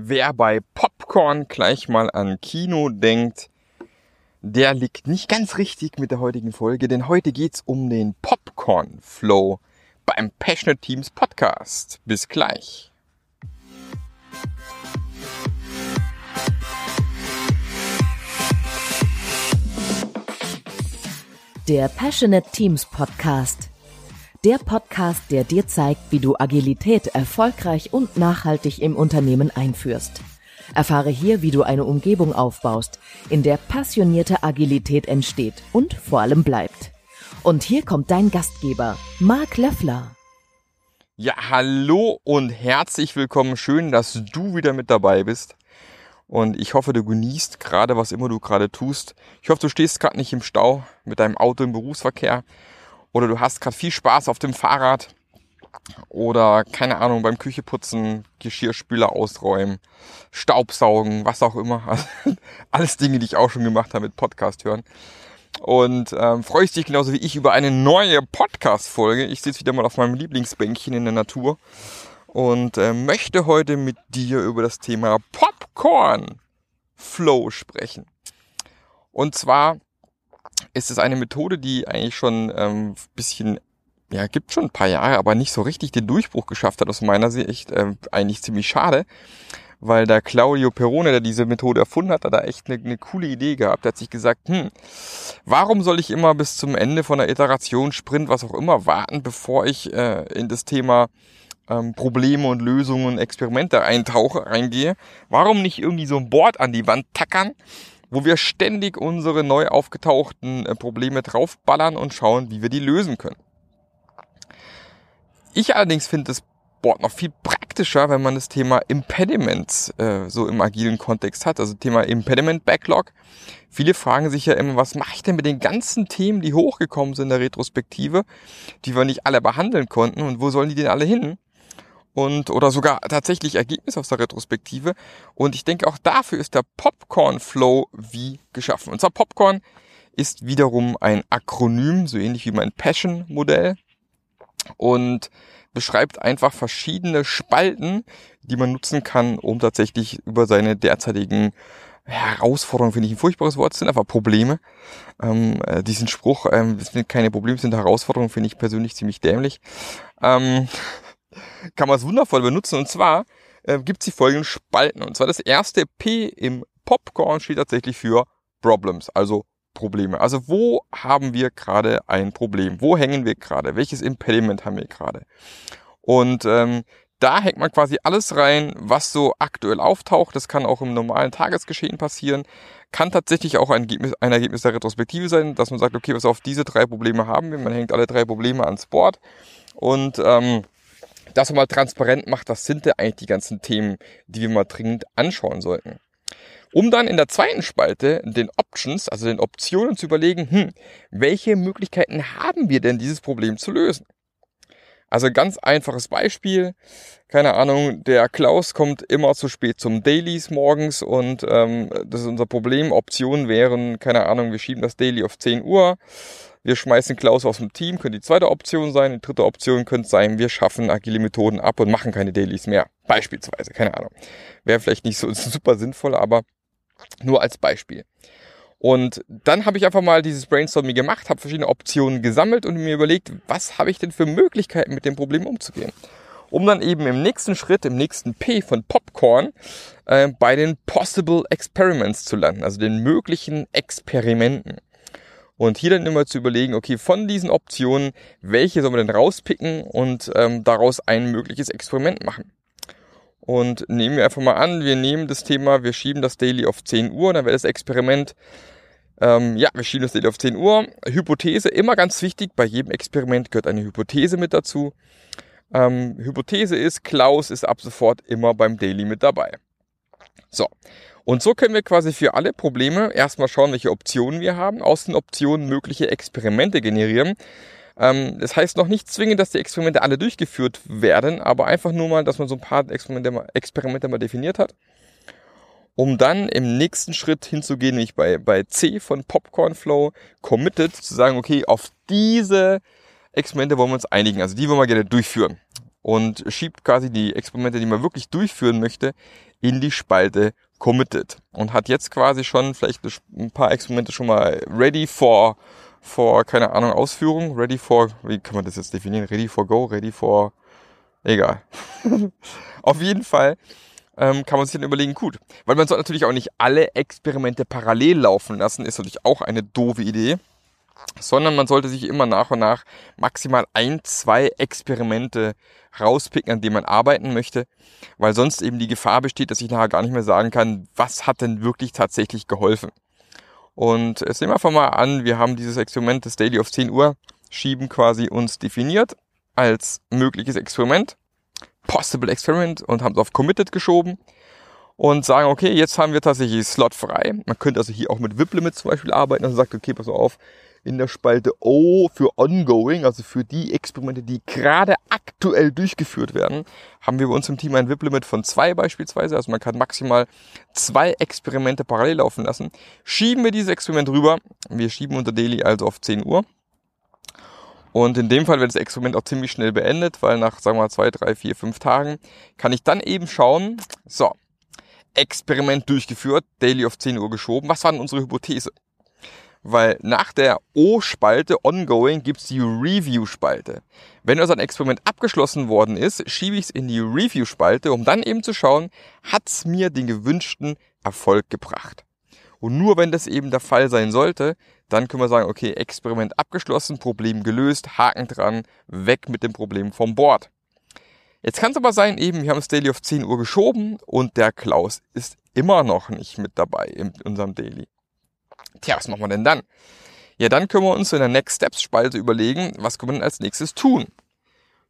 Wer bei Popcorn gleich mal an Kino denkt, der liegt nicht ganz richtig mit der heutigen Folge, denn heute geht's um den Popcorn Flow beim Passionate Teams Podcast. Bis gleich. Der Passionate Teams Podcast der Podcast, der dir zeigt, wie du Agilität erfolgreich und nachhaltig im Unternehmen einführst. Erfahre hier, wie du eine Umgebung aufbaust, in der passionierte Agilität entsteht und vor allem bleibt. Und hier kommt dein Gastgeber, Marc Löffler. Ja, hallo und herzlich willkommen. Schön, dass du wieder mit dabei bist. Und ich hoffe, du genießt gerade, was immer du gerade tust. Ich hoffe, du stehst gerade nicht im Stau mit deinem Auto im Berufsverkehr oder du hast gerade viel Spaß auf dem Fahrrad oder keine Ahnung beim Kücheputzen, Geschirrspüler ausräumen, Staubsaugen, was auch immer. Alles Dinge, die ich auch schon gemacht habe mit Podcast hören. Und ähm, freust dich genauso wie ich über eine neue Podcast-Folge. Ich sitze wieder mal auf meinem Lieblingsbänkchen in der Natur und äh, möchte heute mit dir über das Thema Popcorn Flow sprechen. Und zwar ist es eine Methode, die eigentlich schon ähm, bisschen, ja, gibt schon ein paar Jahre, aber nicht so richtig den Durchbruch geschafft hat aus meiner Sicht. Äh, eigentlich ziemlich schade, weil der Claudio Perone, der diese Methode erfunden hat, hat da echt eine, eine coole Idee gehabt. Er hat sich gesagt, hm, warum soll ich immer bis zum Ende von der Iteration, Sprint, was auch immer warten, bevor ich äh, in das Thema ähm, Probleme und Lösungen, Experimente eintauche, reingehe? Warum nicht irgendwie so ein Board an die Wand tackern? Wo wir ständig unsere neu aufgetauchten äh, Probleme draufballern und schauen, wie wir die lösen können. Ich allerdings finde das Board noch viel praktischer, wenn man das Thema Impediments äh, so im agilen Kontext hat, also Thema Impediment Backlog. Viele fragen sich ja immer, was mache ich denn mit den ganzen Themen, die hochgekommen sind in der Retrospektive, die wir nicht alle behandeln konnten und wo sollen die denn alle hin? Und oder sogar tatsächlich Ergebnis aus der Retrospektive. Und ich denke, auch dafür ist der Popcorn Flow wie geschaffen. Und zwar Popcorn ist wiederum ein Akronym, so ähnlich wie mein Passion-Modell und beschreibt einfach verschiedene Spalten, die man nutzen kann, um tatsächlich über seine derzeitigen Herausforderungen finde ich ein furchtbares Wort, sind einfach Probleme. Ähm, äh, diesen Spruch, ähm, es sind keine Probleme, es sind Herausforderungen, finde ich persönlich ziemlich dämlich. Ähm, kann man es wundervoll benutzen. Und zwar äh, gibt es die folgenden Spalten. Und zwar das erste P im Popcorn steht tatsächlich für Problems, also Probleme. Also wo haben wir gerade ein Problem? Wo hängen wir gerade? Welches Impediment haben wir gerade? Und ähm, da hängt man quasi alles rein, was so aktuell auftaucht. Das kann auch im normalen Tagesgeschehen passieren. Kann tatsächlich auch ein Ergebnis, ein Ergebnis der Retrospektive sein, dass man sagt, okay, was auf diese drei Probleme haben wir. Man hängt alle drei Probleme ans Board. Und ähm, man mal transparent macht, was sind denn eigentlich die ganzen Themen, die wir mal dringend anschauen sollten. Um dann in der zweiten Spalte den Options, also den Optionen zu überlegen, hm, welche Möglichkeiten haben wir denn, dieses Problem zu lösen? Also ganz einfaches Beispiel, keine Ahnung, der Klaus kommt immer zu spät zum Dailies morgens und ähm, das ist unser Problem. Optionen wären, keine Ahnung, wir schieben das Daily auf 10 Uhr wir schmeißen Klaus aus dem Team, könnte die zweite Option sein. Die dritte Option könnte sein, wir schaffen agile Methoden ab und machen keine Dailies mehr. Beispielsweise, keine Ahnung. Wäre vielleicht nicht so super sinnvoll, aber nur als Beispiel. Und dann habe ich einfach mal dieses Brainstorming gemacht, habe verschiedene Optionen gesammelt und mir überlegt, was habe ich denn für Möglichkeiten mit dem Problem umzugehen. Um dann eben im nächsten Schritt, im nächsten P von Popcorn, äh, bei den Possible Experiments zu landen, also den möglichen Experimenten. Und hier dann immer zu überlegen, okay, von diesen Optionen, welche sollen wir denn rauspicken und ähm, daraus ein mögliches Experiment machen. Und nehmen wir einfach mal an, wir nehmen das Thema, wir schieben das Daily auf 10 Uhr, dann wäre das Experiment, ähm, ja, wir schieben das Daily auf 10 Uhr. Hypothese, immer ganz wichtig, bei jedem Experiment gehört eine Hypothese mit dazu. Ähm, Hypothese ist, Klaus ist ab sofort immer beim Daily mit dabei. So, und so können wir quasi für alle Probleme erstmal schauen, welche Optionen wir haben, aus den Optionen mögliche Experimente generieren. Ähm, das heißt noch nicht zwingend, dass die Experimente alle durchgeführt werden, aber einfach nur mal, dass man so ein paar Experimente mal, Experimente mal definiert hat. Um dann im nächsten Schritt hinzugehen, nämlich bei, bei C von Popcorn Flow, committed, zu sagen, okay, auf diese Experimente wollen wir uns einigen, also die wollen wir gerne durchführen. und schiebt quasi die Experimente, die man wirklich durchführen möchte, in die Spalte Committed und hat jetzt quasi schon vielleicht ein paar Experimente schon mal ready for, for keine Ahnung, Ausführung, ready for, wie kann man das jetzt definieren, ready for go, ready for, egal. Auf jeden Fall ähm, kann man sich dann überlegen, gut, weil man soll natürlich auch nicht alle Experimente parallel laufen lassen, ist natürlich auch eine doofe Idee sondern man sollte sich immer nach und nach maximal ein, zwei Experimente rauspicken, an denen man arbeiten möchte, weil sonst eben die Gefahr besteht, dass ich nachher gar nicht mehr sagen kann, was hat denn wirklich tatsächlich geholfen. Und jetzt nehmen wir einfach mal an, wir haben dieses Experiment des Daily auf 10 Uhr schieben quasi uns definiert als mögliches Experiment, Possible Experiment und haben es auf Committed geschoben und sagen, okay, jetzt haben wir tatsächlich Slot frei. Man könnte also hier auch mit VIP-Limit zum Beispiel arbeiten, also sagt, okay, pass auf, in der Spalte O für ongoing, also für die Experimente, die gerade aktuell durchgeführt werden, haben wir bei uns im Team ein VIP-Limit von zwei beispielsweise. Also man kann maximal zwei Experimente parallel laufen lassen. Schieben wir dieses Experiment rüber. Wir schieben unter Daily also auf 10 Uhr. Und in dem Fall wird das Experiment auch ziemlich schnell beendet, weil nach, sagen wir mal, zwei, drei, vier, fünf Tagen kann ich dann eben schauen, so, Experiment durchgeführt, Daily auf 10 Uhr geschoben. Was war denn unsere Hypothese? Weil nach der O-Spalte Ongoing gibt's die Review-Spalte. Wenn also ein Experiment abgeschlossen worden ist, schiebe ich es in die Review-Spalte, um dann eben zu schauen, hat's mir den gewünschten Erfolg gebracht. Und nur wenn das eben der Fall sein sollte, dann können wir sagen, okay, Experiment abgeschlossen, Problem gelöst, Haken dran, weg mit dem Problem vom Board. Jetzt kann es aber sein, eben, wir haben das Daily auf 10 Uhr geschoben und der Klaus ist immer noch nicht mit dabei in unserem Daily. Tja, was machen wir denn dann? Ja, dann können wir uns in der Next Steps Spalte überlegen, was können wir denn als nächstes tun?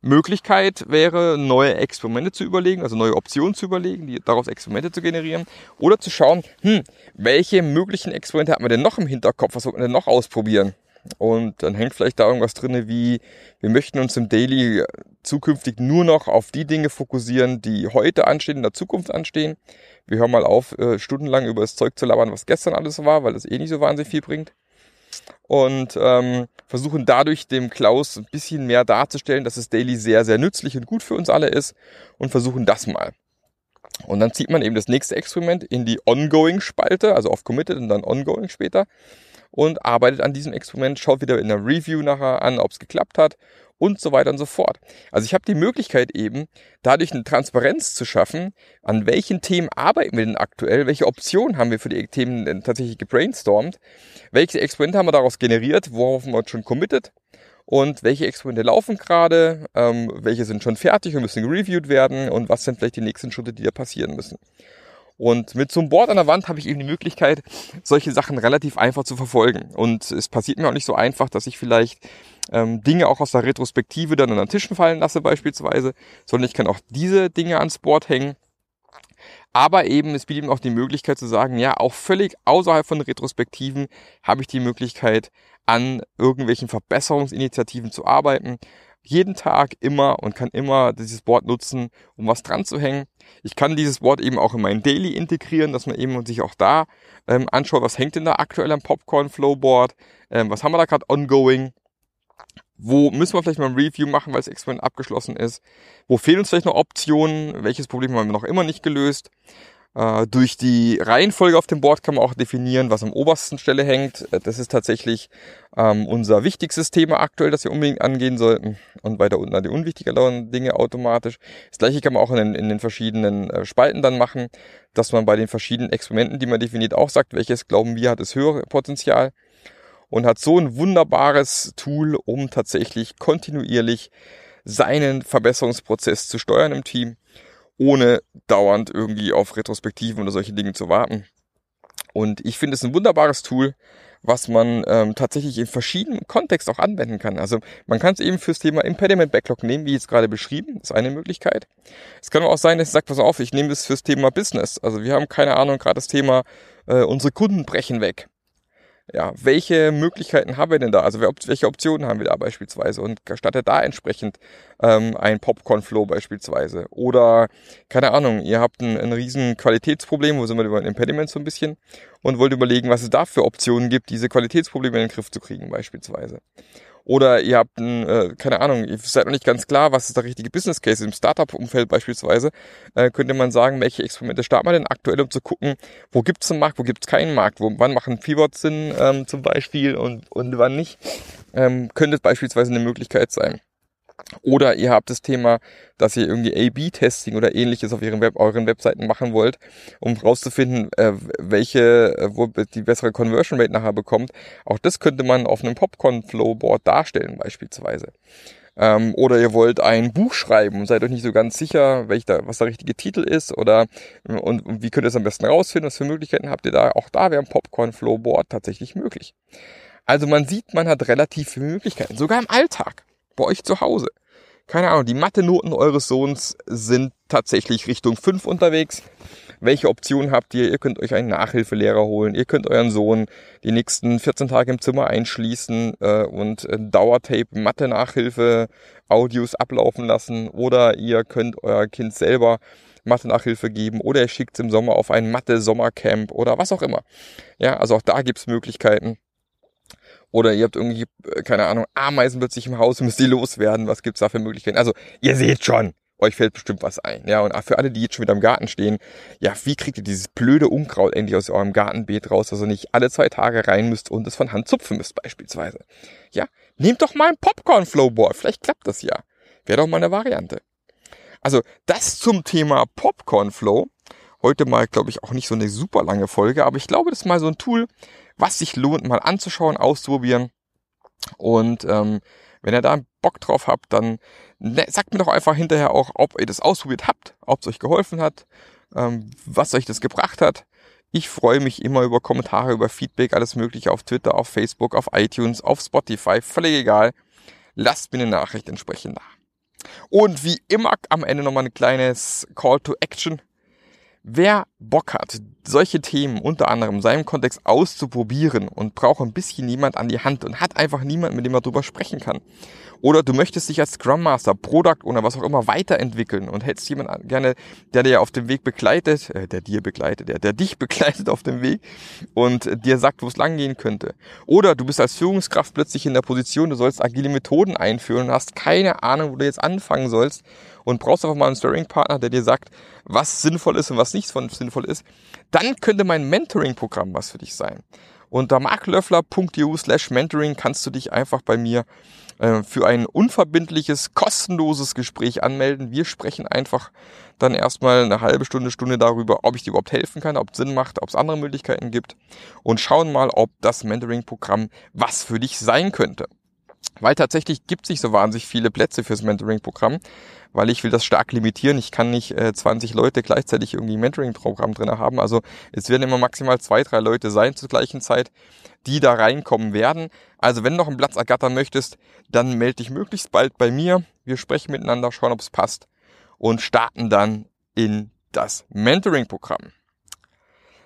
Möglichkeit wäre, neue Experimente zu überlegen, also neue Optionen zu überlegen, die daraus Experimente zu generieren oder zu schauen, hm, welche möglichen Experimente hat man denn noch im Hinterkopf, was sollten wir denn noch ausprobieren? Und dann hängt vielleicht da irgendwas drinne wie, wir möchten uns im Daily zukünftig nur noch auf die Dinge fokussieren, die heute anstehen, in der Zukunft anstehen wir hören mal auf, äh, stundenlang über das Zeug zu labern, was gestern alles war, weil das eh nicht so wahnsinnig viel bringt. Und ähm, versuchen dadurch dem Klaus ein bisschen mehr darzustellen, dass es Daily sehr, sehr nützlich und gut für uns alle ist und versuchen das mal. Und dann zieht man eben das nächste Experiment in die Ongoing-Spalte, also auf Committed und dann Ongoing später und arbeitet an diesem Experiment, schaut wieder in der Review nachher an, ob es geklappt hat und so weiter und so fort. Also ich habe die Möglichkeit eben, dadurch eine Transparenz zu schaffen, an welchen Themen arbeiten wir denn aktuell, welche Optionen haben wir für die Themen denn tatsächlich gebrainstormt, welche Experimente haben wir daraus generiert, worauf haben wir uns schon committed und welche Experimente laufen gerade, ähm, welche sind schon fertig und müssen reviewed werden und was sind vielleicht die nächsten Schritte, die da passieren müssen. Und mit so einem Board an der Wand habe ich eben die Möglichkeit, solche Sachen relativ einfach zu verfolgen. Und es passiert mir auch nicht so einfach, dass ich vielleicht ähm, Dinge auch aus der Retrospektive dann an den Tischen fallen lasse beispielsweise, sondern ich kann auch diese Dinge ans Board hängen. Aber eben, es bietet eben auch die Möglichkeit zu sagen, ja, auch völlig außerhalb von Retrospektiven habe ich die Möglichkeit, an irgendwelchen Verbesserungsinitiativen zu arbeiten. Jeden Tag immer und kann immer dieses Board nutzen, um was dran zu hängen. Ich kann dieses Board eben auch in mein Daily integrieren, dass man eben sich auch da ähm, anschaut, was hängt denn da aktuell am Popcorn Flowboard, ähm, was haben wir da gerade ongoing wo müssen wir vielleicht mal ein Review machen, weil das Experiment abgeschlossen ist? Wo fehlen uns vielleicht noch Optionen? Welches Problem haben wir noch immer nicht gelöst? Äh, durch die Reihenfolge auf dem Board kann man auch definieren, was am obersten Stelle hängt. Äh, das ist tatsächlich ähm, unser wichtigstes Thema aktuell, das wir unbedingt angehen sollten. Und weiter unten die unwichtigeren Dinge automatisch. Das gleiche kann man auch in den, in den verschiedenen äh, Spalten dann machen, dass man bei den verschiedenen Experimenten, die man definiert, auch sagt, welches glauben wir hat das höhere Potenzial und hat so ein wunderbares Tool, um tatsächlich kontinuierlich seinen Verbesserungsprozess zu steuern im Team, ohne dauernd irgendwie auf Retrospektiven oder solche Dinge zu warten. Und ich finde es ein wunderbares Tool, was man ähm, tatsächlich in verschiedenen Kontexten auch anwenden kann. Also man kann es eben fürs Thema Impediment Backlog nehmen, wie jetzt gerade beschrieben, ist eine Möglichkeit. Es kann auch sein, dass ich sage, pass auf, ich nehme es fürs Thema Business. Also wir haben keine Ahnung, gerade das Thema, äh, unsere Kunden brechen weg ja, welche Möglichkeiten haben wir denn da? Also welche Optionen haben wir da beispielsweise? Und startet da entsprechend ähm, ein Popcorn-Flow beispielsweise. Oder, keine Ahnung, ihr habt ein, ein riesen Qualitätsproblem, wo sind wir über ein Impediment so ein bisschen, und wollt überlegen, was es da für Optionen gibt, diese Qualitätsprobleme in den Griff zu kriegen beispielsweise. Oder ihr habt ein, äh, keine Ahnung, ihr seid noch nicht ganz klar, was ist der richtige Business Case im Startup-Umfeld beispielsweise, äh, könnte man sagen, welche Experimente starten wir denn aktuell, um zu gucken, wo gibt's einen Markt, wo gibt's keinen Markt, wo, wann machen Pivots Sinn ähm, zum Beispiel und, und wann nicht, ähm, könnte beispielsweise eine Möglichkeit sein. Oder ihr habt das Thema, dass ihr irgendwie A-B-Testing oder ähnliches auf Web, euren Webseiten machen wollt, um rauszufinden, äh, welche, äh, wo die bessere Conversion Rate nachher bekommt. Auch das könnte man auf einem Popcorn-Flowboard darstellen beispielsweise. Ähm, oder ihr wollt ein Buch schreiben und seid euch nicht so ganz sicher, welch da, was der richtige Titel ist oder und, und wie könnt ihr es am besten rausfinden, was für Möglichkeiten habt ihr da. Auch da wäre ein Popcorn-Flowboard tatsächlich möglich. Also man sieht, man hat relativ viele Möglichkeiten, sogar im Alltag bei euch zu Hause. Keine Ahnung, die Mathe-Noten eures Sohns sind tatsächlich Richtung 5 unterwegs. Welche Optionen habt ihr? Ihr könnt euch einen Nachhilfelehrer holen. Ihr könnt euren Sohn die nächsten 14 Tage im Zimmer einschließen äh, und äh, Dauertape Mathe-Nachhilfe Audios ablaufen lassen. Oder ihr könnt euer Kind selber Mathe-Nachhilfe geben oder ihr schickt es im Sommer auf ein Mathe-Sommercamp oder was auch immer. Ja, also auch da gibt's Möglichkeiten. Oder ihr habt irgendwie, äh, keine Ahnung, Ameisen plötzlich im Haus, müsst ihr loswerden. Was gibt's da für Möglichkeiten? Also, ihr seht schon, euch fällt bestimmt was ein. Ja, und für alle, die jetzt schon wieder im Garten stehen, ja, wie kriegt ihr dieses blöde Unkraut endlich aus eurem Gartenbeet raus, dass ihr nicht alle zwei Tage rein müsst und es von Hand zupfen müsst, beispielsweise. Ja, nehmt doch mal ein Popcorn-Flowboard. Vielleicht klappt das ja. Wäre doch mal eine Variante. Also, das zum Thema Popcorn-Flow. Heute mal, glaube ich, auch nicht so eine super lange Folge, aber ich glaube, das ist mal so ein Tool, was sich lohnt, mal anzuschauen, auszuprobieren. Und ähm, wenn ihr da Bock drauf habt, dann ne, sagt mir doch einfach hinterher auch, ob ihr das ausprobiert habt, ob es euch geholfen hat, ähm, was euch das gebracht hat. Ich freue mich immer über Kommentare, über Feedback, alles mögliche auf Twitter, auf Facebook, auf iTunes, auf Spotify, völlig egal. Lasst mir eine Nachricht entsprechend da. Und wie immer am Ende nochmal ein kleines Call to Action. Wer Bock hat, solche Themen unter anderem in seinem Kontext auszuprobieren und braucht ein bisschen jemand an die Hand und hat einfach niemand, mit dem er drüber sprechen kann. Oder du möchtest dich als Scrum Master, Product oder was auch immer weiterentwickeln und hättest jemand gerne, der dir auf dem Weg begleitet, äh, der dir begleitet, der, der dich begleitet auf dem Weg und dir sagt, wo es langgehen könnte. Oder du bist als Führungskraft plötzlich in der Position, du sollst agile Methoden einführen und hast keine Ahnung, wo du jetzt anfangen sollst und brauchst einfach mal einen Sparring-Partner, der dir sagt, was sinnvoll ist und was nicht sinnvoll ist, dann könnte mein Mentoring-Programm was für dich sein. Unter marklöffler.eu slash mentoring kannst du dich einfach bei mir äh, für ein unverbindliches, kostenloses Gespräch anmelden. Wir sprechen einfach dann erstmal eine halbe Stunde, Stunde darüber, ob ich dir überhaupt helfen kann, ob es Sinn macht, ob es andere Möglichkeiten gibt und schauen mal, ob das Mentoring-Programm was für dich sein könnte. Weil tatsächlich gibt es nicht so wahnsinnig viele Plätze fürs Mentoring-Programm weil ich will das stark limitieren. Ich kann nicht äh, 20 Leute gleichzeitig irgendwie ein Mentoring-Programm drin haben. Also es werden immer maximal zwei, drei Leute sein zur gleichen Zeit, die da reinkommen werden. Also wenn du noch einen Platz ergattern möchtest, dann melde dich möglichst bald bei mir. Wir sprechen miteinander, schauen, ob es passt und starten dann in das Mentoring-Programm.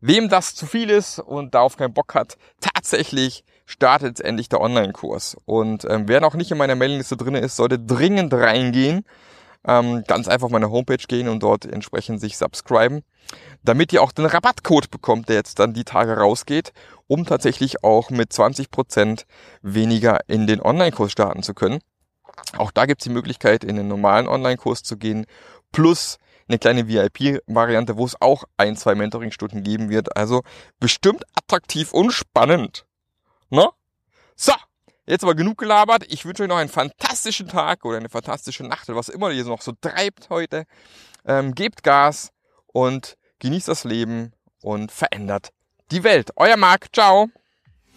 Wem das zu viel ist und darauf keinen Bock hat, tatsächlich startet jetzt endlich der Online-Kurs. Und ähm, wer noch nicht in meiner Mailingliste drin ist, sollte dringend reingehen ähm, ganz einfach meine Homepage gehen und dort entsprechend sich subscriben, damit ihr auch den Rabattcode bekommt, der jetzt dann die Tage rausgeht, um tatsächlich auch mit 20% weniger in den Online-Kurs starten zu können. Auch da gibt es die Möglichkeit, in den normalen Online-Kurs zu gehen, plus eine kleine VIP-Variante, wo es auch ein, zwei Mentoring-Stunden geben wird. Also bestimmt attraktiv und spannend. Ne? So, Jetzt aber genug gelabert. Ich wünsche euch noch einen fantastischen Tag oder eine fantastische Nacht oder was immer ihr noch so treibt heute. Ähm, gebt Gas und genießt das Leben und verändert die Welt. Euer Marc, ciao.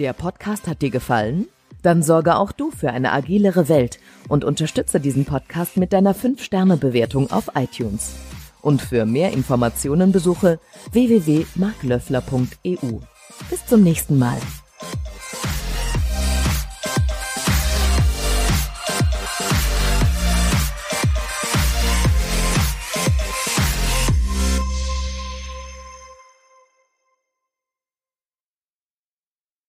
Der Podcast hat dir gefallen? Dann sorge auch du für eine agilere Welt und unterstütze diesen Podcast mit deiner 5-Sterne-Bewertung auf iTunes. Und für mehr Informationen besuche www.marklöffler.eu. Bis zum nächsten Mal.